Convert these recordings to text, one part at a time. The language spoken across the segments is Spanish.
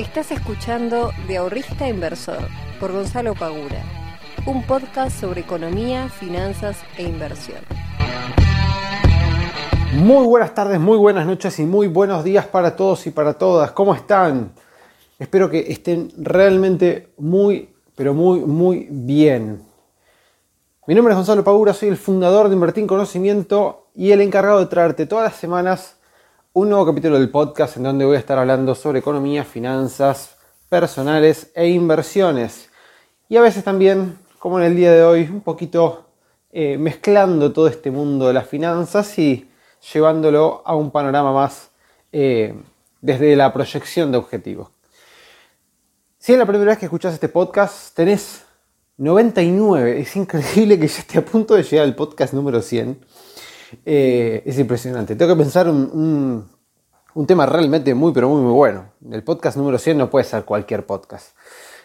Estás escuchando De Ahorrista Inversor por Gonzalo Pagura, un podcast sobre economía, finanzas e inversión. Muy buenas tardes, muy buenas noches y muy buenos días para todos y para todas. ¿Cómo están? Espero que estén realmente muy, pero muy, muy bien. Mi nombre es Gonzalo Pagura, soy el fundador de Invertir en Conocimiento y el encargado de traerte todas las semanas un nuevo capítulo del podcast en donde voy a estar hablando sobre economía, finanzas personales e inversiones. Y a veces también, como en el día de hoy, un poquito eh, mezclando todo este mundo de las finanzas y llevándolo a un panorama más eh, desde la proyección de objetivos. Si es la primera vez que escuchas este podcast, tenés 99. Es increíble que ya esté a punto de llegar al podcast número 100. Eh, es impresionante. Tengo que pensar un, tema realmente muy, pero muy, muy bueno. El podcast número 100 no puede ser cualquier podcast.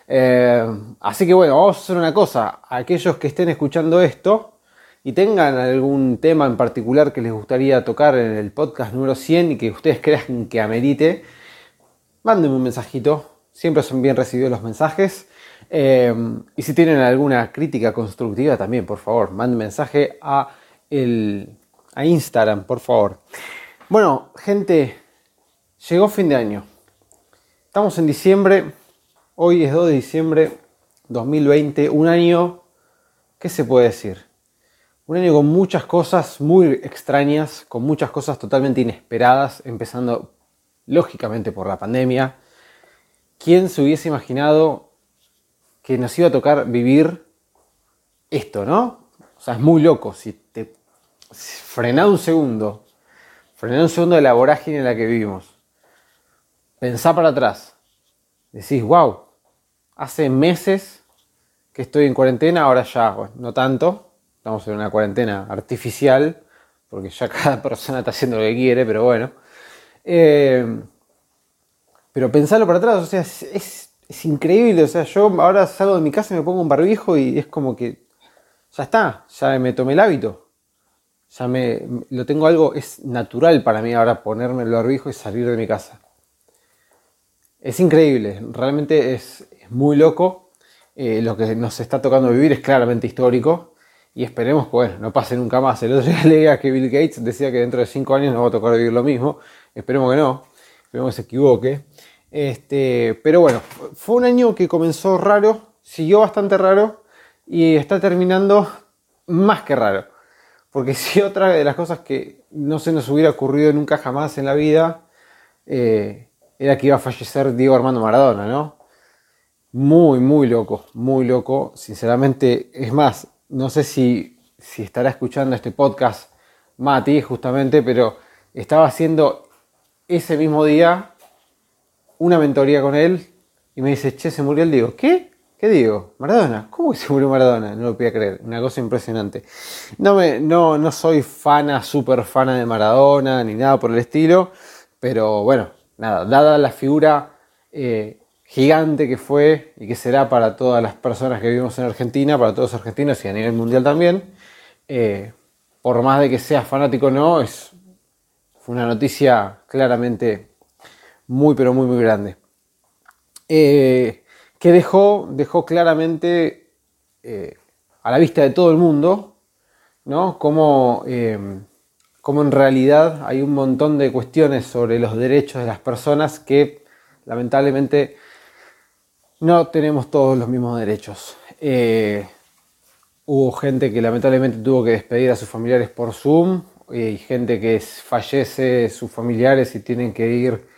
Eh, así que bueno, vamos a hacer una cosa. Aquellos que estén escuchando esto y tengan algún tema en particular que les gustaría tocar en el podcast número 100 y que ustedes crean que amerite, mándenme un mensajito. Siempre son bien recibidos los mensajes. Eh, y si tienen alguna crítica constructiva también, por favor, manden mensaje a el a Instagram, por favor. Bueno, gente, llegó fin de año. Estamos en diciembre, hoy es 2 de diciembre 2020, un año, ¿qué se puede decir? Un año con muchas cosas muy extrañas, con muchas cosas totalmente inesperadas, empezando lógicamente por la pandemia. ¿Quién se hubiese imaginado que nos iba a tocar vivir esto, no? O sea, es muy loco. Si te frená un segundo, frená un segundo de la vorágine en la que vivimos. Pensá para atrás. Decís, wow, hace meses que estoy en cuarentena, ahora ya, no tanto, estamos en una cuarentena artificial, porque ya cada persona está haciendo lo que quiere, pero bueno. Eh, pero pensarlo para atrás, o sea, es, es, increíble, o sea, yo ahora salgo de mi casa y me pongo un barbijo y es como que ya está, ya me tomé el hábito ya me lo tengo algo, es natural para mí ahora ponerme el barbijo y salir de mi casa. Es increíble, realmente es, muy loco. Eh, lo que nos está tocando vivir es claramente histórico y esperemos que bueno, no pase nunca más. El otro día leía que Bill Gates decía que dentro de cinco años nos va a tocar vivir lo mismo. Esperemos que no, esperemos que se equivoque. Este, pero bueno, fue un año que comenzó raro, siguió bastante raro y está terminando más que raro. Porque si otra de las cosas que no se nos hubiera ocurrido nunca jamás en la vida eh, era que iba a fallecer Diego Armando Maradona, ¿no? Muy, muy loco, muy loco. Sinceramente, es más, no sé si, si estará escuchando este podcast Mati justamente, pero estaba haciendo ese mismo día una mentoría con él y me dice, che, se murió el Diego. ¿Qué? ¿Qué digo? Maradona. ¿Cómo se murió Maradona? No lo podía creer. Una cosa impresionante. No, me, no, no soy fana, súper fana de Maradona, ni nada por el estilo. Pero bueno, nada, dada la figura eh, gigante que fue y que será para todas las personas que vivimos en Argentina, para todos los argentinos y a nivel mundial también, eh, por más de que seas fanático o no, es, fue una noticia claramente muy, pero muy, muy grande. Eh, que dejó, dejó claramente eh, a la vista de todo el mundo, ¿no? Como, eh, como en realidad hay un montón de cuestiones sobre los derechos de las personas que lamentablemente no tenemos todos los mismos derechos. Eh, hubo gente que lamentablemente tuvo que despedir a sus familiares por Zoom y gente que fallece sus familiares y tienen que ir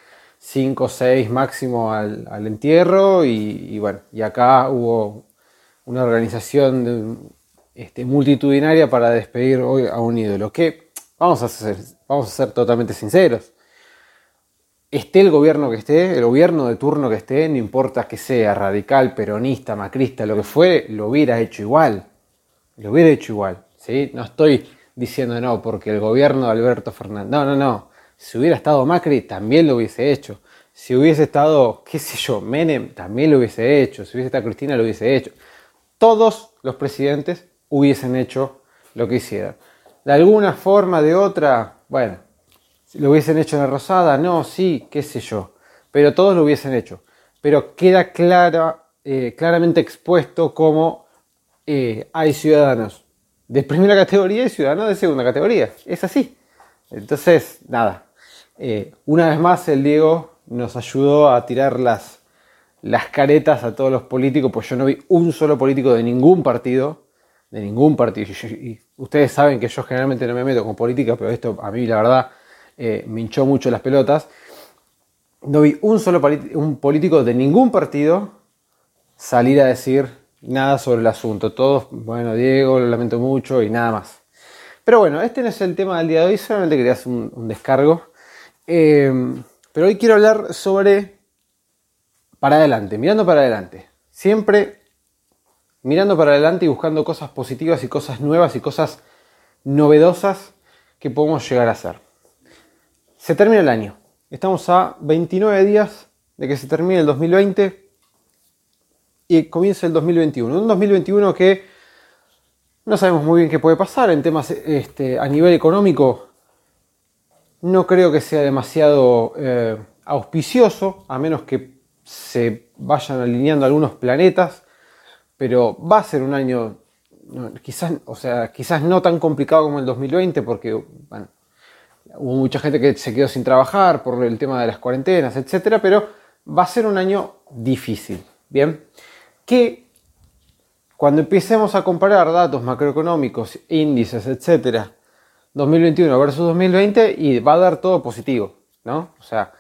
5 6 máximo al, entierro y, bueno, y acá hubo una organización este, multitudinaria para despedir hoy a un ídolo. Que vamos a ser, vamos a ser totalmente sinceros. Esté el gobierno que esté, el gobierno de turno que esté, no importa que sea radical, peronista, macrista, lo que fue, lo hubiera hecho igual. Lo hubiera hecho igual. ¿sí? No estoy diciendo no, porque el gobierno de Alberto Fernández. No, no, no. Si hubiera estado Macri, también lo hubiese hecho. Si hubiese estado, qué sé yo, Menem, también lo hubiese hecho. Si hubiese estado Cristina, lo hubiese hecho. Todos los presidentes hubiesen hecho lo que hicieron. De alguna forma, de otra, bueno, lo hubiesen hecho en la Rosada, no, sí, qué sé yo. Pero todos lo hubiesen hecho. pero queda eh, claramente expuesto cómo eh, hay ciudadanos de primera categoría y ciudadanos de segunda categoría. Es así. Entonces, nada, eh, una vez más el Diego nos ayudó a tirar las, las caretas a todos los políticos, pues yo no vi un solo político de ningún partido, de ningún partido. Y, ustedes saben que yo generalmente no me meto con política, pero esto a mí la verdad eh, me hinchó mucho las pelotas. No vi un solo político de ningún partido salir a decir nada sobre el asunto. Todos, bueno, Diego, lo lamento mucho y nada más. Pero bueno, este no es el tema del día de hoy, solamente quería hacer un, descargo. Eh, pero hoy quiero hablar sobre para adelante, mirando para adelante. Siempre mirando para adelante y buscando cosas positivas y cosas nuevas y cosas novedosas que podemos llegar a hacer. Se termina el año. Estamos a 29 días de que se termine el 2020 y comienza el 2021. Un 2021 que no sabemos muy bien qué puede pasar en temas este, a nivel económico. No creo que sea demasiado eh, auspicioso, a menos que se vayan alineando algunos planetas, pero va a ser un año quizás, o sea, quizás no tan complicado como el 2020, porque hubo mucha gente que se quedó sin trabajar por el tema de las cuarentenas, etcétera, pero va a ser un año difícil. Bien, que cuando empecemos a comparar datos macroeconómicos, índices, etcétera, 2021 versus 2020 y va a dar todo positivo, ¿no? O sea,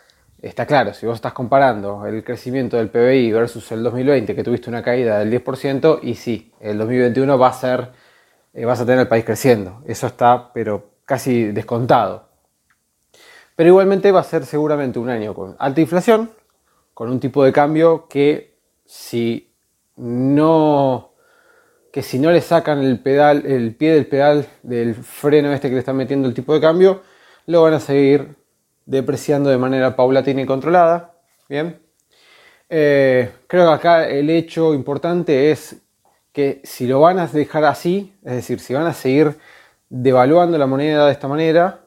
está claro, si vos estás comparando el crecimiento del PBI versus el 2020, que tuviste una caída del 10%, y sí, el 2021 va a ser, eh, vas a tener el país creciendo. Eso está, pero casi descontado. Pero igualmente va a ser seguramente un año con alta inflación, con un tipo de cambio que si no que si no le sacan el pedal, el pie del pedal del freno este que le están metiendo el tipo de cambio, lo van a seguir depreciando de manera paulatina y controlada. Bien. Eh, creo que acá el hecho importante es que si lo van a dejar así, es decir, si van a seguir devaluando la moneda de esta manera,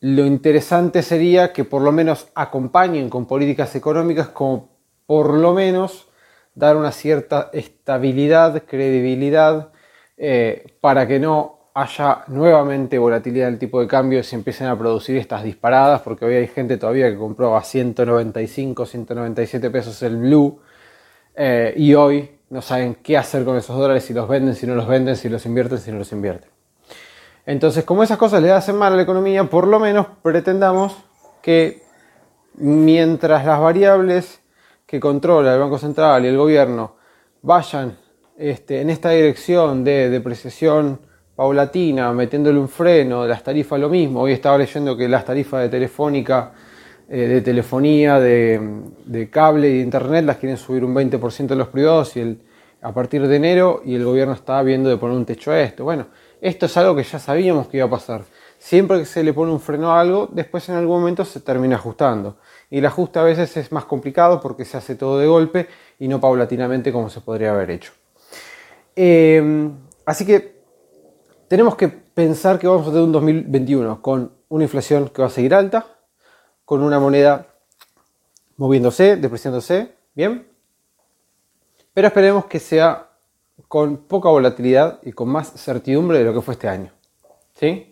lo interesante sería que por lo menos acompañen con políticas económicas como por lo menos dar una cierta estabilidad, credibilidad, eh, para que no haya nuevamente volatilidad del tipo de cambio y se empiecen a producir estas disparadas, porque hoy hay gente todavía que compró a 195, 197 pesos el blue eh, y hoy no saben qué hacer con esos dólares, si los venden, si no los venden, si los invierten, si no los invierten. Entonces, como esas cosas le hacen mal a la economía, por lo menos pretendamos que mientras las variables que controla el Banco Central y el gobierno vayan este, en esta dirección de depreciación paulatina, metiéndole un freno, las tarifas lo mismo. Hoy estaba leyendo que las tarifas de telefónica, eh, de telefonía, de, cable y de internet las quieren subir un 20% de los privados y el, a partir de enero y el gobierno está viendo de poner un techo a esto. Bueno, esto es algo que ya sabíamos que iba a pasar. Siempre que se le pone un freno a algo, después en algún momento se termina ajustando y el ajuste a veces es más complicado porque se hace todo de golpe y no paulatinamente como se podría haber hecho. Eh, así que tenemos que pensar que vamos a tener un 2021 con una inflación que va a seguir alta, con una moneda moviéndose, depreciándose, bien, pero esperemos que sea con poca volatilidad y con más certidumbre de lo que fue este año. ¿Sí?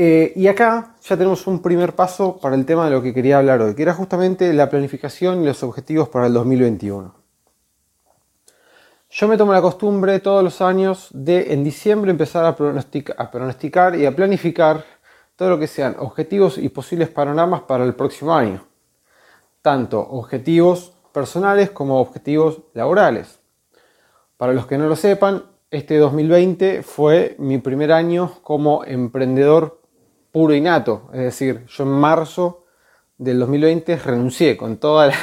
Eh, y acá ya tenemos un primer paso para el tema de lo que quería hablar hoy, que era justamente la planificación y los objetivos para el 2021. Yo me tomo la costumbre todos los años de en diciembre empezar a pronosticar y a planificar todo lo que sean objetivos y posibles panoramas para el próximo año. Tanto objetivos personales como objetivos laborales. Para los que no lo sepan, este 2020 fue mi primer año como emprendedor puro y. Es decir, yo en marzo del 2020 renuncié con toda la,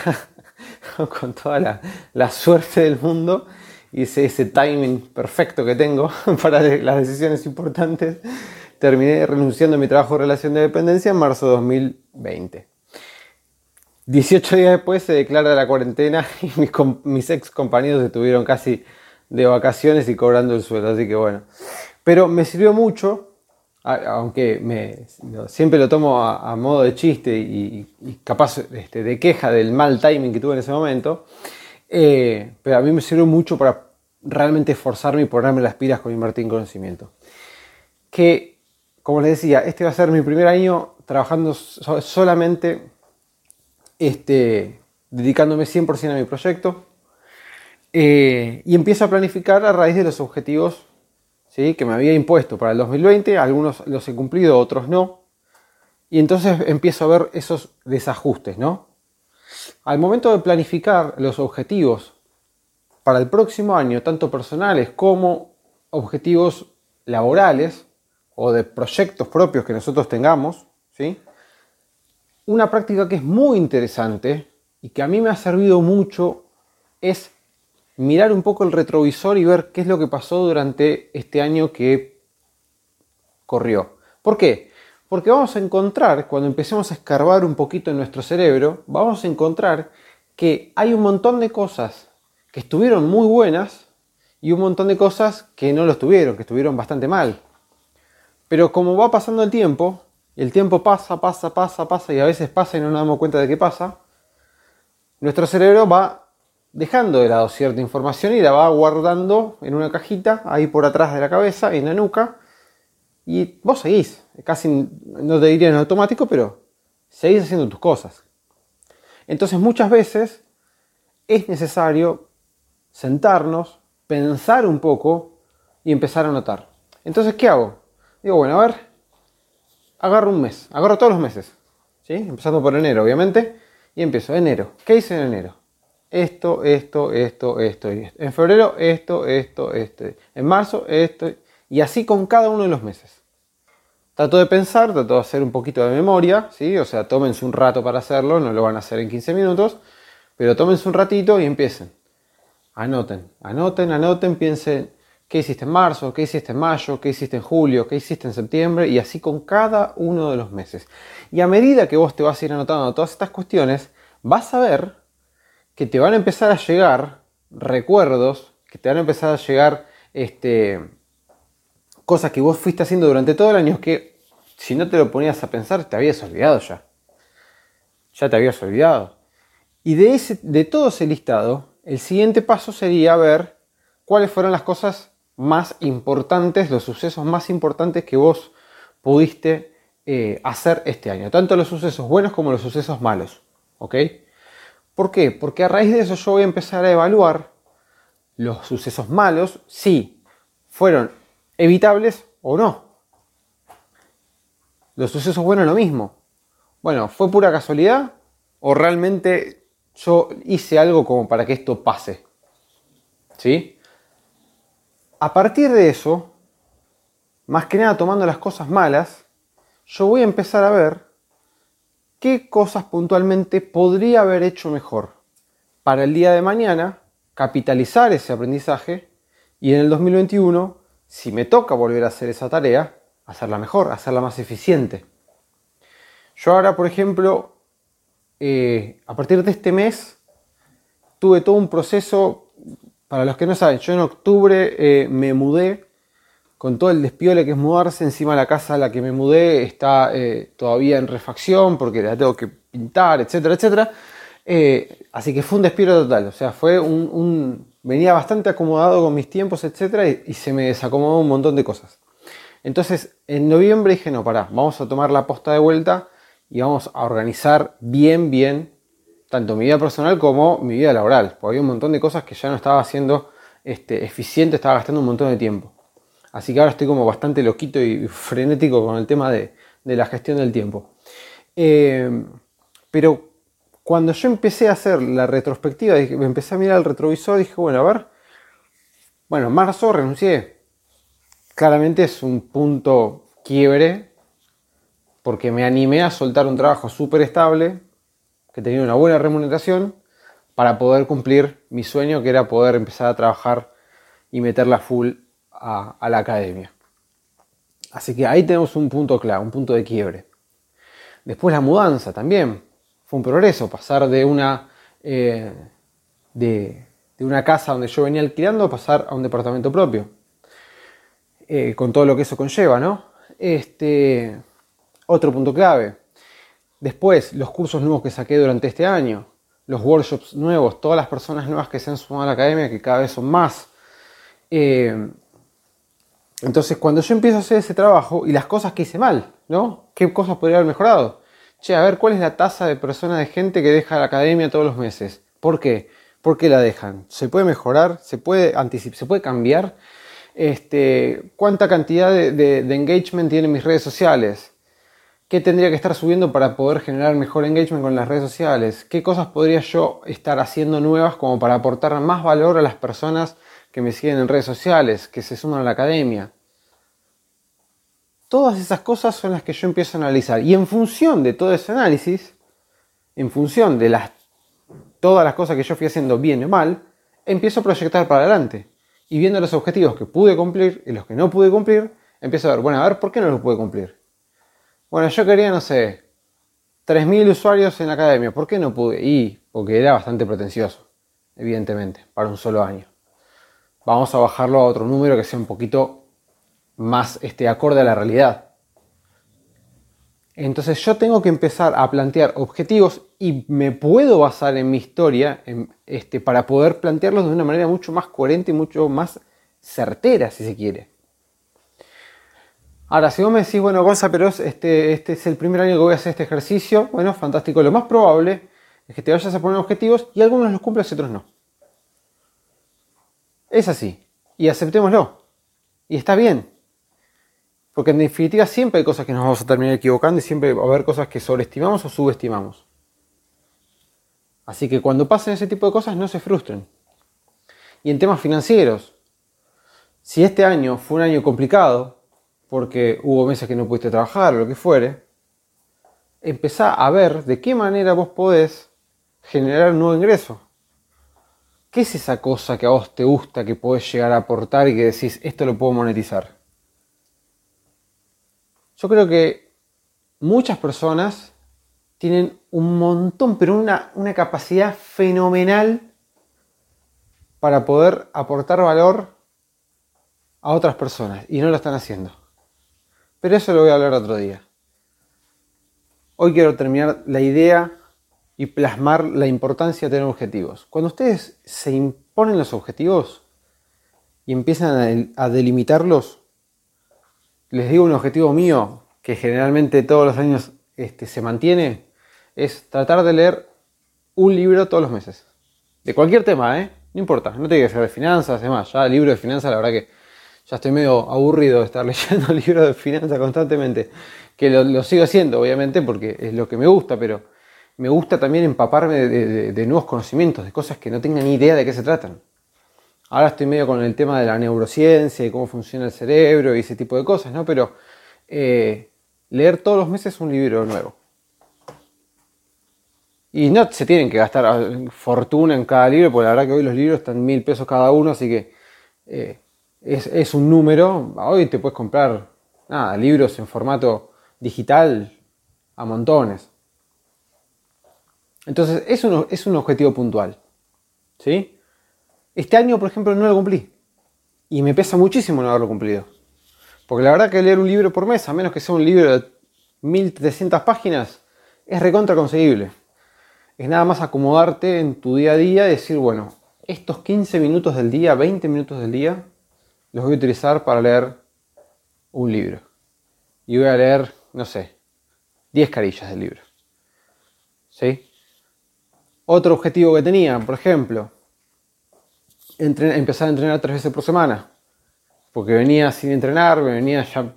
con toda la, suerte del mundo. Hice ese timing perfecto que tengo para las decisiones importantes. Terminé renunciando a mi trabajo de relación de dependencia en marzo de 2020. 18 días después se declara la cuarentena y mis, mis ex compañeros estuvieron casi de vacaciones y cobrando el sueldo, así que bueno. Pero me sirvió mucho aunque me, siempre lo tomo a, modo de chiste y, capaz este, de queja del mal timing que tuve en ese momento, eh, pero a mí me sirvió mucho para realmente esforzarme y ponerme las pilas con invertir en conocimiento. Que, como les decía, este va a ser mi primer año trabajando solamente, este, dedicándome 100% a mi proyecto. Eh, y empiezo a planificar a raíz de los objetivos que me había impuesto para el 2020. Algunos los he cumplido, otros no. Y entonces empiezo a ver esos desajustes, ¿no? Al momento de planificar los objetivos para el próximo año, tanto personales como objetivos laborales o de proyectos propios que nosotros tengamos, ¿sí? Una práctica que es muy interesante y que a mí me ha servido mucho es mirar un poco el retrovisor y ver qué es lo que pasó durante este año que corrió. ¿Por qué? Porque vamos a encontrar, cuando empecemos a escarbar un poquito en nuestro cerebro, vamos a encontrar que hay un montón de cosas que estuvieron muy buenas y un montón de cosas que no lo estuvieron, que estuvieron bastante mal. Pero como va pasando el tiempo, el tiempo pasa, pasa, pasa, pasa y a veces pasa y no nos damos cuenta de qué pasa, nuestro cerebro va dejando de lado cierta información y la va guardando en una cajita ahí por atrás de la cabeza, en la nuca, y vos seguís, casi no te diría en automático, pero seguís haciendo tus cosas. Entonces muchas veces es necesario sentarnos, pensar un poco y empezar a notar. Entonces, ¿qué hago? Digo, bueno, a ver, agarro un mes, agarro todos los meses, ¿sí? Empezando por enero, obviamente, y empiezo, enero. ¿Qué hice en enero? Esto, esto, esto, esto, esto. En febrero, esto, esto, esto. En marzo, esto. Y así con cada uno de los meses. Trato de pensar, trato de hacer un poquito de memoria, ¿sí? O sea, tómense un rato para hacerlo, no lo van a hacer en 15 minutos, pero tómense un ratito y empiecen. Anoten, anoten, anoten, piensen qué hiciste en marzo, qué hiciste en mayo, qué hiciste en julio, qué hiciste en septiembre y así con cada uno de los meses. Y a medida que vos te vas a ir anotando todas estas cuestiones, vas a ver que te van a empezar a llegar recuerdos, que te van a empezar a llegar este, cosas que vos fuiste haciendo durante todo el año que si no te lo ponías a pensar te habías olvidado ya. Ya te habías olvidado. Y de, ese, de todo ese listado, el siguiente paso sería ver cuáles fueron las cosas más importantes, los sucesos más importantes que vos pudiste eh, hacer este año. Tanto los sucesos buenos como los sucesos malos. ¿Ok? ¿Por qué? Porque a raíz de eso yo voy a empezar a evaluar los sucesos malos, si fueron evitables o no. Los sucesos buenos lo mismo. Bueno, ¿fue pura casualidad o realmente yo hice algo como para que esto pase. ¿Sí? A partir de eso, más que nada tomando las cosas malas, yo voy a empezar a ver qué cosas puntualmente podría haber hecho mejor para el día de mañana, capitalizar ese aprendizaje y en el 2021, si me toca volver a hacer esa tarea, hacerla mejor, hacerla más eficiente. Yo ahora, por ejemplo, eh, a partir de este mes tuve todo un proceso, para los que no saben, yo en octubre eh, me mudé con todo el despiole que es mudarse, encima la casa a la que me mudé está eh, todavía en refacción porque la tengo que pintar, etcétera, etcétera. así que fue un despiole total, o sea, fue un, venía bastante acomodado con mis tiempos, etcétera, y, y se me desacomodó un montón de cosas. Entonces, en noviembre dije, no, pará, vamos a tomar la posta de vuelta y vamos a organizar bien, bien, tanto mi vida personal como mi vida laboral, porque había un montón de cosas que ya no estaba haciendo este, eficiente, estaba gastando un montón de tiempo. Así que ahora estoy como bastante loquito y frenético con el tema de, la gestión del tiempo. Eh, pero cuando yo empecé a hacer la retrospectiva, empecé a mirar el retrovisor, dije, bueno, a ver, bueno, marzo renuncié. Claramente es un punto quiebre porque me animé a soltar un trabajo súper estable, que tenía una buena remuneración, para poder cumplir mi sueño, que era poder empezar a trabajar y meterla full a, la academia. Así que ahí tenemos un punto clave, un punto de quiebre. Después la mudanza también. Fue un progreso, pasar de una, eh, de, una casa donde yo venía alquilando a pasar a un departamento propio. Eh, con todo lo que eso conlleva, ¿no? Este, otro punto clave. Después, los cursos nuevos que saqué durante este año, los workshops nuevos, todas las personas nuevas que se han sumado a la academia, que cada vez son más. Eh, entonces, cuando yo empiezo a hacer ese trabajo y las cosas que hice mal, ¿no? ¿Qué cosas podría haber mejorado? Che, a ver, ¿cuál es la tasa de personas de gente que deja la academia todos los meses? ¿Por qué? ¿Por qué la dejan? ¿Se puede mejorar? ¿Se puede anticipar? ¿Se puede cambiar? Este, ¿Cuánta cantidad de, de engagement tienen mis redes sociales? ¿Qué tendría que estar subiendo para poder generar mejor engagement con las redes sociales? ¿Qué cosas podría yo estar haciendo nuevas como para aportar más valor a las personas que me siguen en redes sociales, que se suman a la academia? Todas esas cosas son las que yo empiezo a analizar. Y en función de todo ese análisis, en función de las, todas las cosas que yo fui haciendo bien o mal, empiezo a proyectar para adelante. Y viendo los objetivos que pude cumplir y los que no pude cumplir, empiezo a ver, bueno, a ver, ¿por qué no los pude cumplir? Bueno, yo quería, no sé, 3.000 usuarios en la academia. ¿Por qué no pude? Y porque era bastante pretencioso, evidentemente, para un solo año. Vamos a bajarlo a otro número que sea un poquito más este, acorde a la realidad. Entonces yo tengo que empezar a plantear objetivos y me puedo basar en mi historia este, para poder plantearlos de una manera mucho más coherente y mucho más certera, si se quiere. Ahora, si vos me decís, bueno, Gonza, pero este, este es el primer año que voy a hacer este ejercicio, bueno, fantástico. Lo más probable es que te vayas a poner objetivos y algunos los cumples y otros no. Es así. Y aceptémoslo. Y está bien. Porque en definitiva siempre hay cosas que nos vamos a terminar equivocando y siempre va a haber cosas que sobreestimamos o subestimamos. Así que cuando pasen ese tipo de cosas no se frustren. Y en temas financieros, si este año fue un año complicado, porque hubo meses que no pudiste trabajar o lo que fuere, empezá a ver de qué manera vos podés generar un nuevo ingreso. ¿Qué es esa cosa que a vos te gusta, que podés llegar a aportar y que decís, esto lo puedo monetizar? Yo creo que muchas personas tienen un montón, pero una, una capacidad fenomenal para poder aportar valor a otras personas y no lo están haciendo. Pero eso lo voy a hablar otro día. Hoy quiero terminar la idea y plasmar la importancia de tener objetivos. Cuando ustedes se imponen los objetivos y empiezan a delimitarlos, les digo un objetivo mío que generalmente todos los años este, se mantiene, es tratar de leer un libro todos los meses. De cualquier tema, ¿eh? No importa, no tiene que ser de finanzas, además, ya el libro de finanzas la verdad que ya estoy medio aburrido de estar leyendo libros de finanzas constantemente, que lo, sigo haciendo, obviamente, porque es lo que me gusta, pero me gusta también empaparme de, nuevos conocimientos, de cosas que no tenga ni idea de qué se tratan. Ahora estoy medio con el tema de la neurociencia y cómo funciona el cerebro y ese tipo de cosas, ¿no? Pero eh, leer todos los meses un libro nuevo. Y no se tienen que gastar ah, fortuna en cada libro, porque la verdad que hoy los libros están mil pesos cada uno, así que eh, es, un número. Hoy te puedes comprar nada, libros en formato digital a montones. Entonces, es un, es un objetivo puntual. ¿sí? Este año, por ejemplo, no lo cumplí. Y me pesa muchísimo no haberlo cumplido. Porque la verdad que leer un libro por mes, a menos que sea un libro de 1300 páginas, es recontra conseguible. Es nada más acomodarte en tu día a día y decir, bueno, estos 15 minutos del día, 20 minutos del día, los voy a utilizar para leer un libro. Y voy a leer, no sé, 10 carillas del libro. ¿Sí? Otro objetivo que tenía, por ejemplo, empezar a entrenar tres veces por semana. Porque venía sin entrenar, venía ya,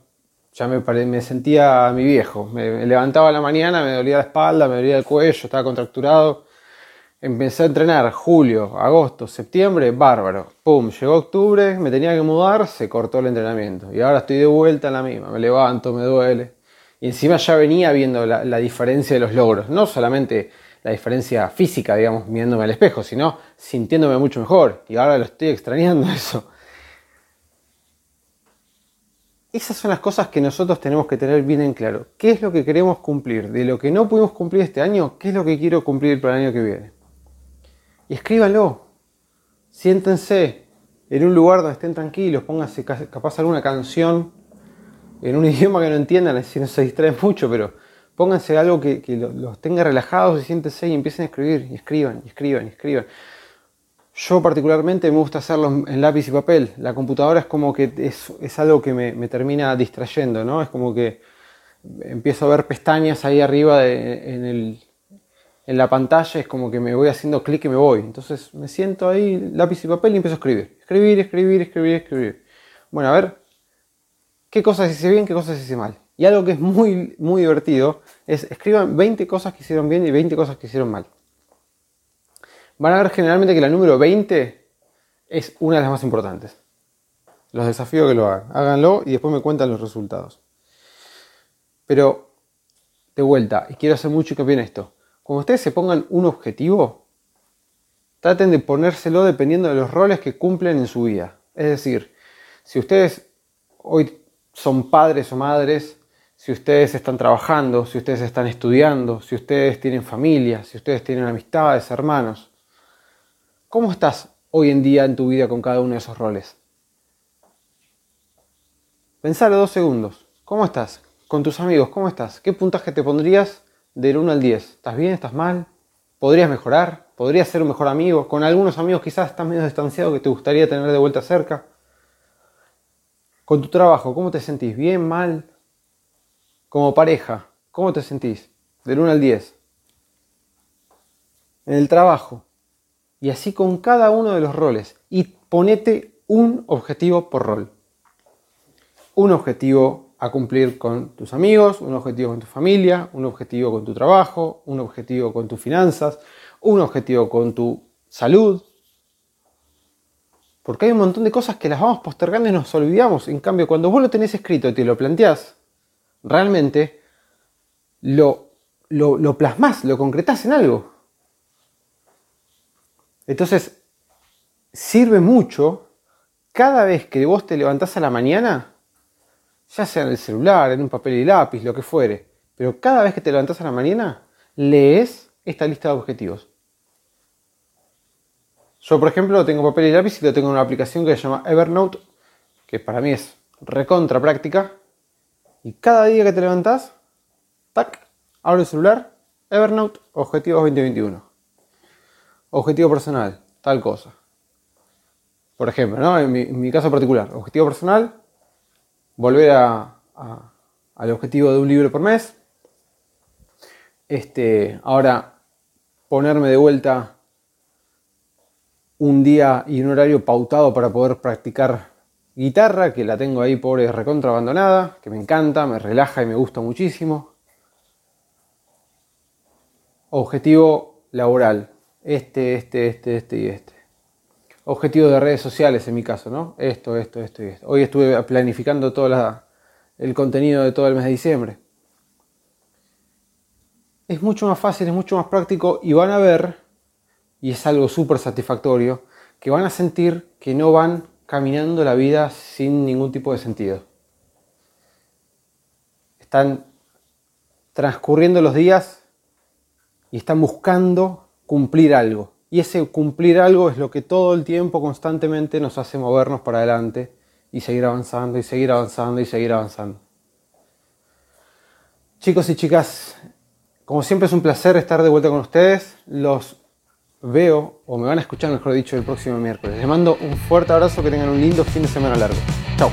ya me, me sentía mi viejo. Me, levantaba a la mañana, me dolía la espalda, me dolía el cuello, estaba contracturado Empecé a entrenar julio, agosto, septiembre, bárbaro. Pum, llegó octubre, me tenía que mudar, se cortó el entrenamiento. Y ahora estoy de vuelta en la misma, me levanto, me duele. Y encima ya venía viendo la, diferencia de los logros. No solamente la diferencia física, digamos, viéndome al espejo, sino sintiéndome mucho mejor. Y ahora lo estoy extrañando eso. Esas son las cosas que nosotros tenemos que tener bien en claro. ¿Qué es lo que queremos cumplir? De lo que no pudimos cumplir este año, ¿qué es lo que quiero cumplir para el año que viene? y escríbanlo. Siéntense en un lugar donde estén tranquilos, pónganse capaz alguna canción en un idioma que no entiendan, así no se distraen mucho, pero pónganse algo que, los tenga relajados y siéntense y empiecen a escribir, y escriban, y escriban, y escriban. Yo particularmente me gusta hacerlo en lápiz y papel. La computadora es como que es, algo que me, termina distrayendo, ¿no? Es como que empiezo a ver pestañas ahí arriba en, la pantalla, es como que me voy haciendo clic y me voy. Entonces me siento ahí, lápiz y papel y empiezo a escribir. Escribir, escribir, escribir, escribir. Bueno, a ver, ¿qué cosas hice bien, qué cosas hice mal? Y algo que es muy, muy divertido es escriban 20 cosas que hicieron bien y 20 cosas que hicieron mal van a ver generalmente que la número 20 es una de las más importantes. Los desafío que lo hagan. Háganlo y después me cuentan los resultados. Pero, de vuelta, y quiero hacer mucho hincapié en esto. Cuando ustedes se pongan un objetivo, traten de ponérselo dependiendo de los roles que cumplen en su vida. Es decir, si ustedes hoy son padres o madres, si ustedes están trabajando, si ustedes están estudiando, si ustedes tienen familia, si ustedes tienen amistades, hermanos, ¿Cómo estás hoy en día en tu vida con cada uno de esos roles? Pensalo dos segundos. ¿Cómo estás? Con tus amigos, ¿cómo estás? ¿Qué puntaje te pondrías del 1 al 10? ¿Estás bien? ¿Estás mal? ¿Podrías mejorar? ¿Podrías ser un mejor amigo? Con algunos amigos quizás estás medio distanciado que te gustaría tener de vuelta cerca. Con tu trabajo, ¿cómo te sentís? ¿Bien? ¿Mal? Como pareja, ¿cómo te sentís? Del 1 al 10. En el trabajo, y así con cada uno de los roles. Y ponete un objetivo por rol. Un objetivo a cumplir con tus amigos, un objetivo con tu familia, un objetivo con tu trabajo, un objetivo con tus finanzas, un objetivo con tu salud. Porque hay un montón de cosas que las vamos postergando y nos olvidamos. En cambio, cuando vos lo tenés escrito y te lo planteás, realmente lo, lo, lo plasmás, lo concretás en algo. Entonces, sirve mucho cada vez que vos te levantás a la mañana, ya sea en el celular, en un papel y lápiz, lo que fuere, pero cada vez que te levantás a la mañana, lees esta lista de objetivos. Yo, por ejemplo, tengo papel y lápiz y lo tengo en una aplicación que se llama Evernote, que para mí es recontra práctica. Y cada día que te levantás, tac, abro el celular, Evernote, Objetivos 2021. Objetivo personal, tal cosa. Por ejemplo, ¿no? en, mi, caso particular, objetivo personal, volver a, al objetivo de un libro por mes. Este, ahora, ponerme de vuelta un día y un horario pautado para poder practicar guitarra, que la tengo ahí pobre recontra abandonada, que me encanta, me relaja y me gusta muchísimo. Objetivo laboral, este, este, este, este y este. Objetivo de redes sociales en mi caso, ¿no? Esto, esto, esto y esto. Hoy estuve planificando todo el contenido de todo el mes de diciembre. Es mucho más fácil, es mucho más práctico y van a ver, y es algo súper satisfactorio, que van a sentir que no van caminando la vida sin ningún tipo de sentido. Están transcurriendo los días y están buscando cumplir algo. Y ese cumplir algo es lo que todo el tiempo constantemente nos hace movernos para adelante y seguir avanzando y seguir avanzando y seguir avanzando. Chicos y chicas, como siempre es un placer estar de vuelta con ustedes. Los veo o me van a escuchar, mejor dicho, el próximo miércoles. Les mando un fuerte abrazo, que tengan un lindo fin de semana largo. Chao.